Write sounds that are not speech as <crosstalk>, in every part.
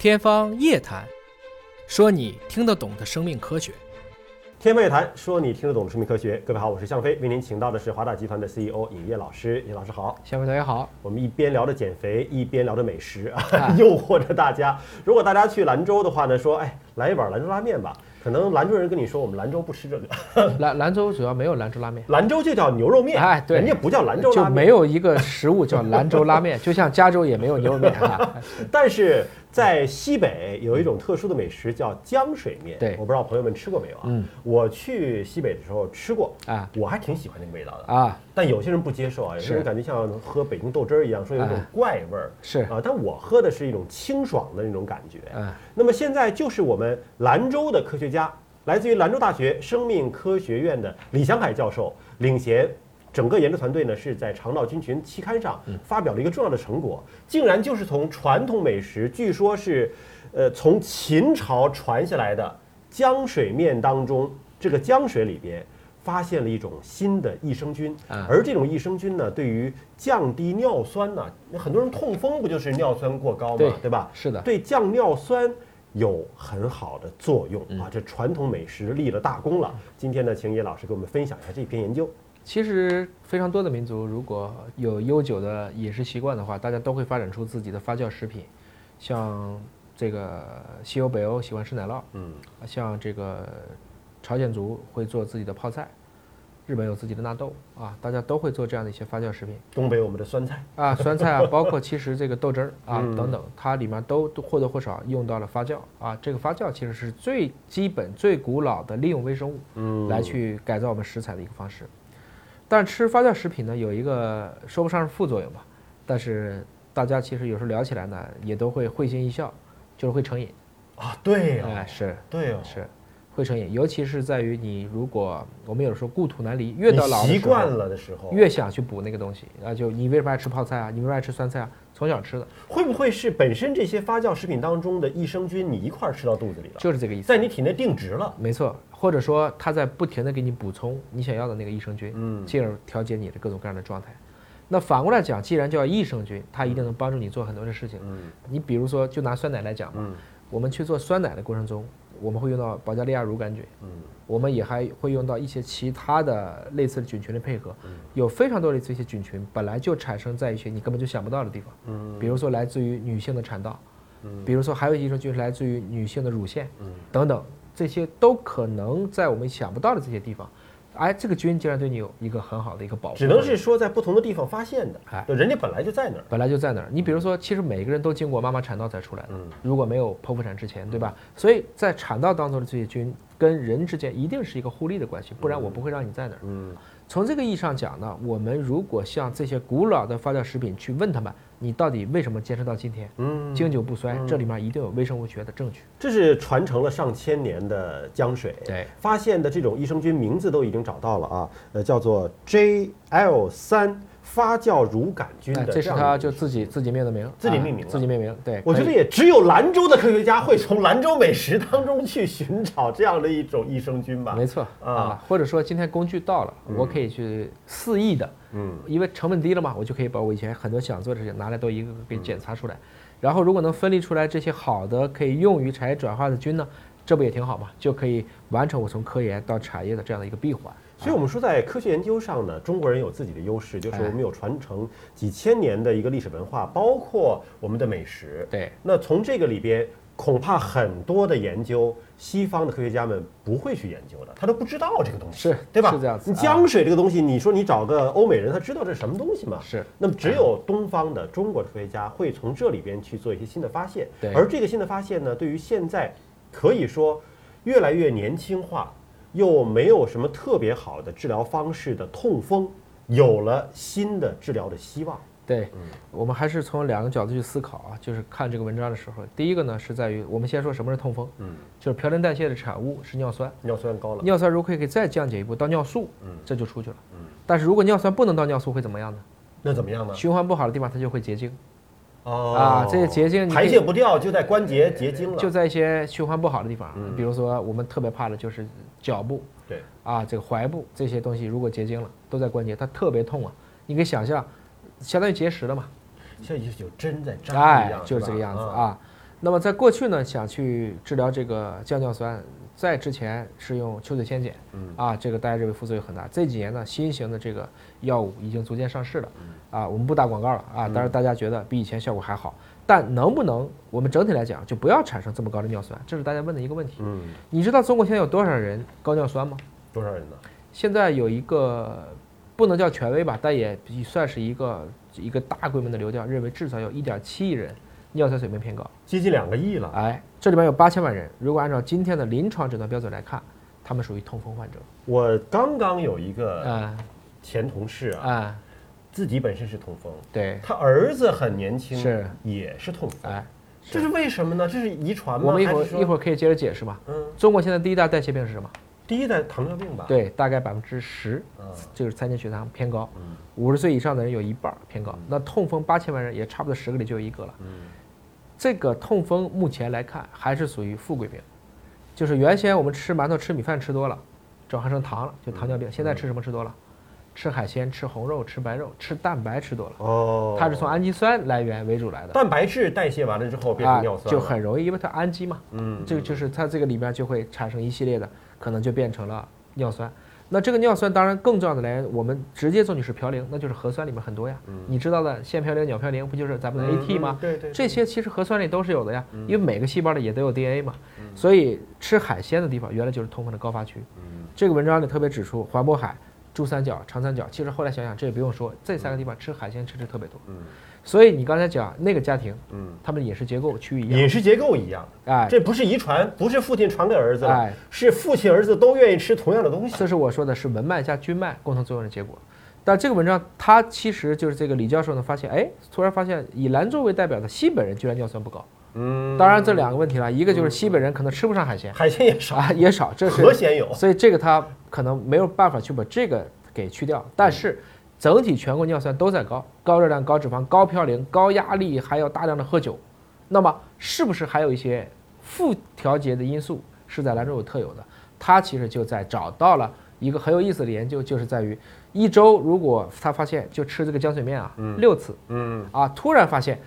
天方夜谭，说你听得懂的生命科学。天方夜谭，说你听得懂的生命科学。各位好，我是向飞，为您请到的是华大集团的 CEO 尹烨老师。尹老师好，向飞同学好。我们一边聊着减肥，一边聊着美食啊，啊 <laughs> 诱惑着大家。如果大家去兰州的话呢，说哎，来一碗兰州拉面吧。可能兰州人跟你说，我们兰州不吃这个，<laughs> 兰兰州主要没有兰州拉面，兰州就叫牛肉面，哎对人家不叫兰州就拉面，没有一个食物叫兰州拉面，就像加州也没有牛肉面啊。<laughs> 但是在西北有一种特殊的美食叫浆水面，对我不知道朋友们吃过没有啊？嗯我去西北的时候吃过，啊我还挺喜欢那个味道的。啊，但有些人不接受啊，有些人感觉像喝北京豆汁儿一样，说有一种哎怪味儿。是啊，但我喝的是一种清爽的那种感觉。嗯那么现在就是我们兰州的科学家，来自于兰州大学生命科学院的李祥海教授领衔。整个研究团队呢是在《肠道菌群》期刊上发表了一个重要的成果，竟然就是从传统美食，据说是，呃，从秦朝传下来的江水面当中，这个江水里边发现了一种新的益生菌，啊而这种益生菌呢，对于降低尿酸呢，很多人痛风不就是尿酸过高嘛，对对吧？是的，对降尿酸有很好的作用嗯啊！这传统美食立了大功了。今天呢，请叶老师给我们分享一下这篇研究。其实非常多的民族如果有悠久的饮食习惯的话，大家都会发展出自己的发酵食品，像这个西欧、北欧喜欢吃奶酪，嗯，像这个朝鲜族会做自己的泡菜，日本有自己的纳豆啊，大家都会做这样的一些发酵食品东北我们的酸菜，啊，酸菜啊，<laughs> 包括其实这个豆汁儿啊嗯等等，它里面都都或多或少用到了发酵啊。这个发酵其实是最基本、最古老的利用微生物嗯来去改造我们食材的一个方式。但是吃发酵食品呢，有一个说不上是副作用吧，但是大家其实有时候聊起来呢，也都会会心一笑，就是会成瘾。啊，对哦，哎，是对哦，是，会成瘾，尤其是在于你如果我们有时候故土难离，越到老习惯了的时候，越想去补那个东西啊，就你为什么爱吃泡菜啊？你为什么爱吃酸菜啊？从小吃的，会不会是本身这些发酵食品当中的益生菌，你一块儿吃到肚子里了，就是这个意思。在你体内定植了？没错，或者说它在不停的给你补充你想要的那个益生菌，嗯进而调节你的各种各样的状态。那反过来讲，既然叫益生菌，它一定能帮助你做很多的事情。嗯你比如说，就拿酸奶来讲吧，嗯我们去做酸奶的过程中，我们会用到保加利亚乳杆菌，嗯。我们也还会用到一些其他的类似的菌群的配合，嗯。有非常多的这些菌群本来就产生在一些你根本就想不到的地方，嗯。比如说来自于女性的产道，嗯。比如说还有一种菌是来自于女性的乳腺嗯。等等，这些都可能在我们想不到的这些地方，哎，这个菌竟然对你有一个很好的一个保护，只能是说在不同的地方发现的，哎就人家本来就在那儿。本来就在那儿。你比如说，其实每个人都经过妈妈产道才出来的，嗯如果没有剖腹产之前，对吧？所以在产道当中的这些菌跟人之间一定是一个互利的关系，不然我不会让你在那儿。嗯从这个意义上讲呢，我们如果向这些古老的发酵食品去问他们，你到底为什么坚持到今天，嗯，经久不衰？这里面一定有微生物学的证据。这是传承了上千年的江水，对，发现的这种益生菌名字都已经找到了啊，呃，叫做 JL 三发酵乳杆菌哎，的，这是他就自己自己命的名，啊自己命名了自己命名。对，我觉得也只有兰州的科学家会从兰州美食当中去寻找这样的一种益生菌吧。没错啊啊，或者说今天工具到了，我可以去肆意的，嗯，因为成本低了嘛，我就可以把我以前很多想做的事情拿来都一个个给检查出来，然后如果能分离出来这些好的可以用于产业转化的菌呢，这不也挺好嘛？就可以完成我从科研到产业的这样的一个闭环。所以，我们说在科学研究上呢，中国人有自己的优势，就是哎我们有传承几千年的一个历史文化，包括我们的美食。对，那从这个里边，恐怕很多的研究，西方的科学家们不会去研究的，他都不知道这个东西，是对吧？是这样子啊你江水这个东西，你说你找个欧美人，他知道这是什么东西吗？是。那么只有东方的中国的科学家会从这里边去做一些新的发现，对而这个新的发现呢，对于现在可以说越来越年轻化，又没有什么特别好的治疗方式的痛风，有了新的治疗的希望。对，我们还是从两个角度去思考啊，就是看这个文章的时候，第一个呢是在于我们先说什么是痛风，嗯，就是嘌呤代谢的产物是尿酸，尿酸高了，尿酸如果可以再降解一步到尿素，嗯这就出去了。嗯但是如果尿酸不能到尿素会怎么样呢？那怎么样呢？循环不好的地方它就会结晶，哦啊这些结晶你排泄不掉，就在关节结晶了。就在一些循环不好的地方，嗯比如说我们特别怕的就是脚部对，啊，这个踝部这些东西如果结晶了，都在关节，它特别痛啊。你可以想象，相当于结石了嘛，像有有针在扎一样，，哎就是这个样子啊。啊。那么在过去呢，想去治疗这个降尿酸，在之前是用秋水仙碱，嗯啊，这个大家认为副作用很大。这几年呢，新型的这个药物已经逐渐上市了，啊，我们不打广告了啊，当然大家觉得比以前效果还好，但能不能我们整体来讲就不要产生这么高的尿酸？这是大家问的一个问题。嗯，你知道中国现在有多少人高尿酸吗？多少人呢？现在有一个不能叫权威吧，但也算是一个一个大规模的流调，认为至少有1.7亿人尿酸水平偏高。接近两个亿了。哎，这里面有八千万人，如果按照今天的临床诊断标准来看，他们属于痛风患者。我刚刚有一个啊前同事啊，啊，自己本身是痛风，对，他儿子很年轻，是也是痛风，哎，这是为什么呢？这是遗传吗？我们一会儿一会儿可以接着解释嘛。嗯，中国现在第一大代谢病是什么？第一代糖尿病吧？，对，大概百分之十，嗯就是餐前血糖偏高。嗯五十岁以上的人有一半儿偏高，那痛风八千万人也差不多十个里就有一个了。嗯这个痛风目前来看还是属于富贵病，就是原先我们吃馒头、吃米饭吃多了，转化成糖了，就糖尿病。现在吃什么吃多了？吃海鲜、吃红肉、吃白肉、吃蛋白吃多了，哦，它是从氨基酸来源为主来的。蛋白质代谢完了之后变成啊尿酸了，就很容易，因为它氨基嘛，嗯，这个就是它这个里面就会产生一系列的，可能就变成了尿酸。那这个尿酸当然更重要的来源，我们直接做你是嘌呤，那就是核酸里面很多呀。你知道的腺嘌呤、鸟嘌呤不就是咱们的 AT 吗？嗯对对，这些其实核酸里都是有的呀，因为每个细胞里也都有 DNA 嘛。所以吃海鲜的地方原来就是痛风的高发区。这个文章里特别指出，环渤海、珠三角、长三角，其实后来想想这也不用说，这三个地方吃海鲜吃的特别多。嗯所以你刚才讲那个家庭，嗯，他们的饮食结构趋于一样，饮食结构一样，哎，这不是遗传，不是父亲传给儿子是父亲儿子都愿意吃同样的东西。这是我说的是文脉加均脉共同作用的结果。但这个文章他其实就是这个李教授呢发现，哎，突然发现以兰州为代表的西北人居然尿酸不高。嗯，当然这两个问题了，一个就是西北人可能吃不上海鲜。海鲜也少，啊，也少，这是河鲜有。所以这个他可能没有办法去把这个给去掉，但是整体全国尿酸都在高，高热量、高脂肪、高嘌呤、高压力，还有大量的喝酒，那么是不是还有一些负调节的因素是在兰州有特有的？他其实就在找到了一个很有意思的研究，就是在于一周如果他发现就吃这个浆水面啊六次嗯，啊，突然发现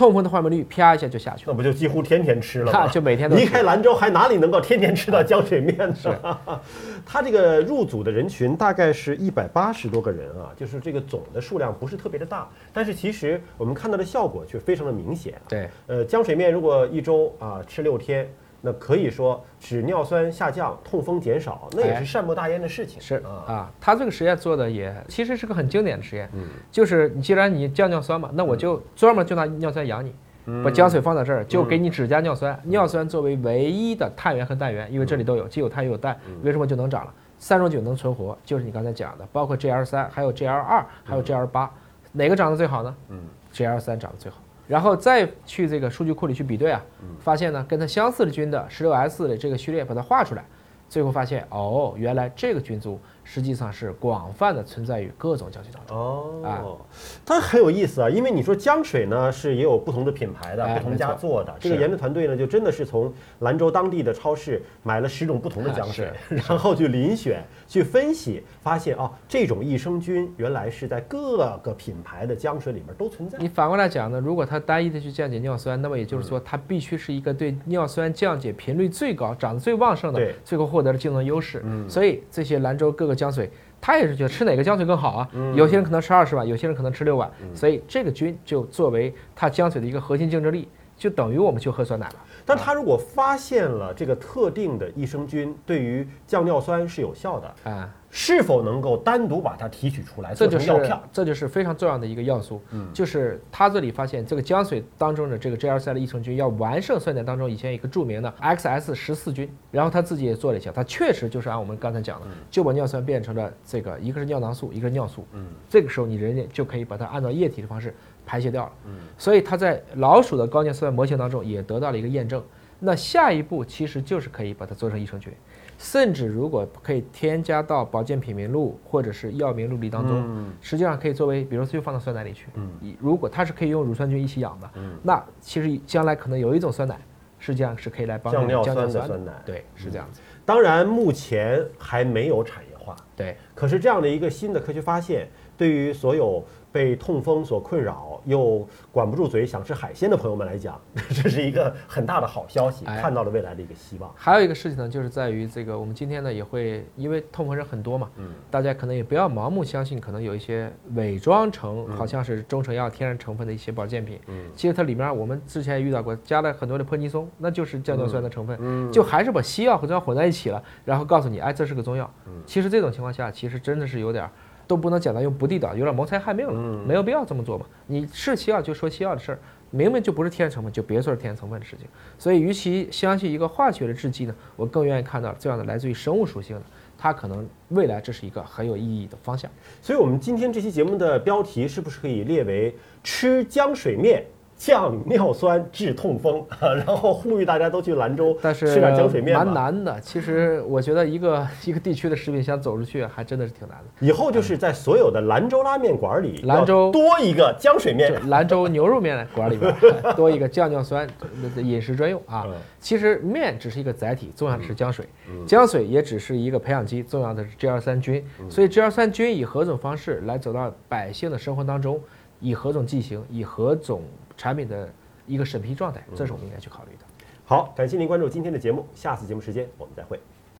痛风的患病率啪一下就下去了，那不就几乎天天吃了吗？就每天都离开兰州，还哪里能够天天吃到浆水面呢？<laughs> 他这个入组的人群大概是一百八十多个人啊，就是这个总的数量不是特别的大，但是其实我们看到的效果却非常的明显。对。呃，浆水面如果一周啊吃六天，那可以说使尿酸下降，痛风减少，那也哎是善莫大焉的事情。是啊，啊，他这个实验做的也其实是个很经典的实验，嗯就是你既然你降尿酸嘛，那我就专门就拿尿酸养你，嗯把浆水放在这儿，就给你只加尿酸，尿酸作为唯一的碳源和氮源，因为这里都有，既有碳又有氮，嗯为什么就能长了？三种菌能存活，就是你刚才讲的，包括 GL 三，还有 GL 二，还有 GL 八，哪个长得最好呢？嗯，GL 三长得最好。然后再去这个数据库里去比对啊，发现呢跟它相似的菌的十六 S 的这个序列把它画出来，最后发现哦，原来这个菌族实际上是广泛的存在于各种胶水当中。哦，它很有意思啊，因为你说浆水呢是也有不同的品牌的，哎不同家做的。这个研究团队呢，就真的是从兰州当地的超市买了十种不同的啊浆水，<laughs> 然后去遴选、去分析，发现啊，这种益生菌原来是在各个品牌的浆水里面都存在。你反过来讲呢，如果它单一的去降解尿酸，那么也就是说它必须是一个对尿酸降解频率最高、长得最旺盛的，最后获得了竞争优势。所以这些兰州各个浆水，他也是觉得吃哪个浆水更好啊？有些人可能吃二十碗，有些人可能吃六碗，所以这个菌就作为它浆水的一个核心竞争力，就等于我们去喝酸奶了。但他如果发现了这个特定的益生菌对于降尿酸是有效的，啊，是否能够单独把它提取出来这就是做成药票？这就是非常重要的一个要素，就是他这里发现这个浆水当中的这个 glc 的益生菌要完胜酸碱当中以前一个著名的 XS 十四菌，然后他自己也做了一下，他确实就是按我们刚才讲的，就把尿酸变成了这个一个是尿囊素，一个是尿素，嗯，这个时候你人家就可以把它按照液体的方式排泄掉了，嗯，所以他在老鼠的高尿酸模型当中也得到了一个验证。那下一步其实就是可以把它做成益生菌，甚至如果可以添加到保健品名录或者是药名录里当中，嗯。实际上可以作为，比如说就放到酸奶里去。嗯。如果它是可以用乳酸菌一起养的，嗯。那其实将来可能有一种酸奶，实际上是可以来帮助降尿酸的酸奶。对，是这样子。当然，目前还没有产业化。对，可是这样的一个新的科学发现，对于所有被痛风所困扰又管不住嘴想吃海鲜的朋友们来讲，<laughs> 这是一个很大的好消息，哎。看到了未来的一个希望。还有一个事情呢，就是在于这个，我们今天呢也会，因为痛风人很多嘛，嗯，大家可能也不要盲目相信，可能有一些伪装成好像是中成药天然成分的一些保健品，嗯，其实它里面我们之前也遇到过，加了很多的泼尼松，那就是降尿酸的成分，嗯。就还是把西药和中药混在一起了，然后告诉你，哎，这是个中药。嗯。其实这种情况下，其实真的是有点儿都不能简单用不地道，有点谋财害命了，嗯没有必要这么做嘛。你是西药就说西药的事儿，明明就不是天然成分，就别说是天然成分的事情。所以，与其相信一个化学的制剂呢，我更愿意看到这样的来自于生物属性的，它可能未来这是一个很有意义的方向。所以，我们今天这期节目的标题是不是可以列为“吃浆水面降尿酸治痛风” <laughs> 然后呼吁大家都去兰州但是吃点浆水面蛮难的。其实我觉得一个一个地区的食品想走出去，还真的是挺难的。以后就是在所有的兰州拉面馆里，兰州多一个浆水面。兰州牛肉面馆里边 <laughs> 多一个降尿酸的饮食专用啊嗯。其实面只是一个载体，重要的是浆水嗯，浆水也只是一个培养基，重要的是 G 二三菌。所以 G 二三菌以何种方式来走到百姓的生活当中，以何种剂型，以何种产品的一个审批状态，这是我们应该去考虑的。好，感谢您关注今天的节目，下次节目时间我们再会。